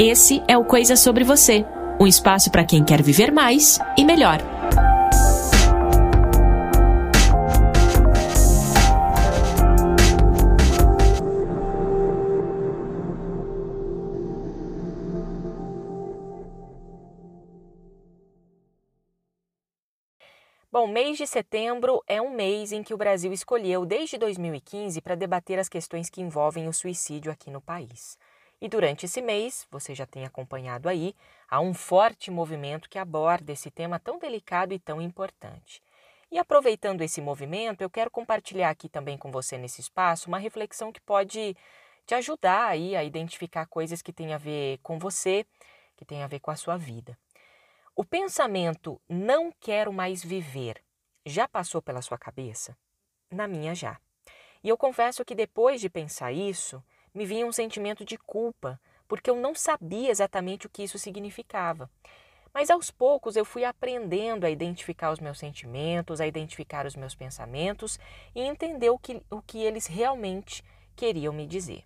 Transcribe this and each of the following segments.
Esse é o Coisa Sobre Você um espaço para quem quer viver mais e melhor. Bom, mês de setembro é um mês em que o Brasil escolheu desde 2015 para debater as questões que envolvem o suicídio aqui no país. E durante esse mês, você já tem acompanhado aí, há um forte movimento que aborda esse tema tão delicado e tão importante. E aproveitando esse movimento, eu quero compartilhar aqui também com você nesse espaço uma reflexão que pode te ajudar aí a identificar coisas que têm a ver com você, que têm a ver com a sua vida. O pensamento não quero mais viver já passou pela sua cabeça? Na minha já. E eu confesso que depois de pensar isso, me vinha um sentimento de culpa, porque eu não sabia exatamente o que isso significava. Mas aos poucos eu fui aprendendo a identificar os meus sentimentos, a identificar os meus pensamentos e entender o que, o que eles realmente queriam me dizer.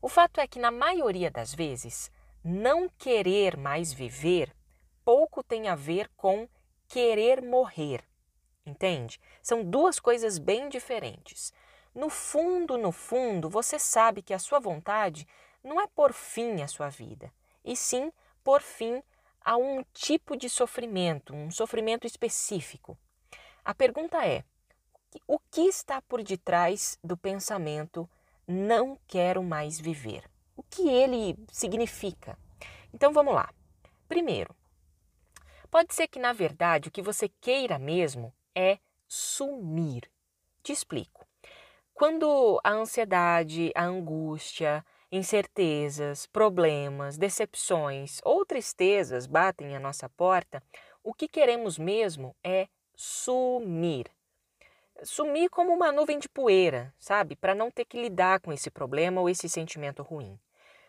O fato é que, na maioria das vezes, não querer mais viver pouco tem a ver com querer morrer. Entende? São duas coisas bem diferentes. No fundo, no fundo, você sabe que a sua vontade não é por fim à sua vida, e sim por fim a um tipo de sofrimento, um sofrimento específico. A pergunta é: o que está por detrás do pensamento não quero mais viver? O que ele significa? Então vamos lá. Primeiro, pode ser que na verdade o que você queira mesmo é sumir. Te explico. Quando a ansiedade, a angústia, incertezas, problemas, decepções ou tristezas batem à nossa porta, o que queremos mesmo é sumir. Sumir como uma nuvem de poeira, sabe? Para não ter que lidar com esse problema ou esse sentimento ruim.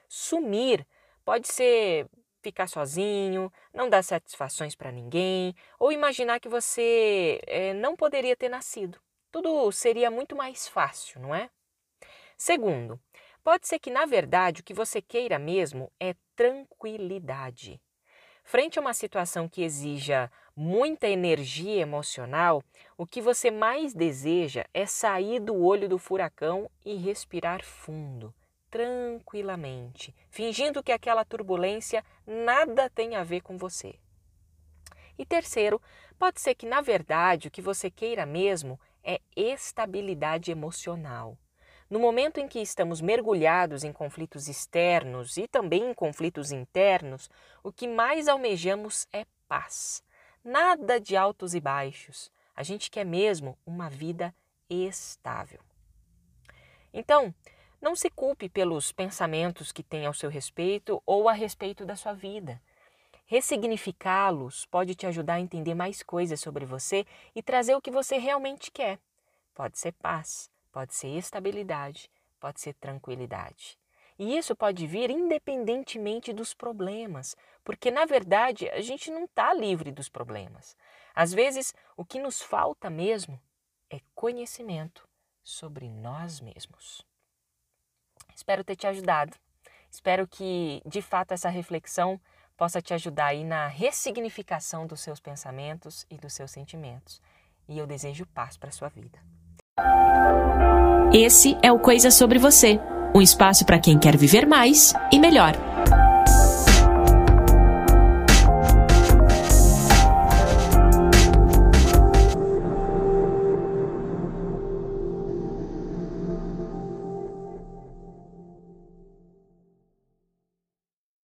Sumir pode ser ficar sozinho, não dar satisfações para ninguém, ou imaginar que você é, não poderia ter nascido tudo seria muito mais fácil, não é? Segundo, pode ser que na verdade o que você queira mesmo é tranquilidade. Frente a uma situação que exija muita energia emocional, o que você mais deseja é sair do olho do furacão e respirar fundo, tranquilamente, fingindo que aquela turbulência nada tem a ver com você. E terceiro, pode ser que na verdade o que você queira mesmo é estabilidade emocional. No momento em que estamos mergulhados em conflitos externos e também em conflitos internos, o que mais almejamos é paz. Nada de altos e baixos. A gente quer mesmo uma vida estável. Então, não se culpe pelos pensamentos que tem ao seu respeito ou a respeito da sua vida. Ressignificá-los pode te ajudar a entender mais coisas sobre você e trazer o que você realmente quer. Pode ser paz, pode ser estabilidade, pode ser tranquilidade. E isso pode vir independentemente dos problemas, porque na verdade a gente não está livre dos problemas. Às vezes, o que nos falta mesmo é conhecimento sobre nós mesmos. Espero ter te ajudado. Espero que, de fato, essa reflexão possa te ajudar aí na ressignificação dos seus pensamentos e dos seus sentimentos. E eu desejo paz para sua vida. Esse é o Coisa Sobre Você um espaço para quem quer viver mais e melhor.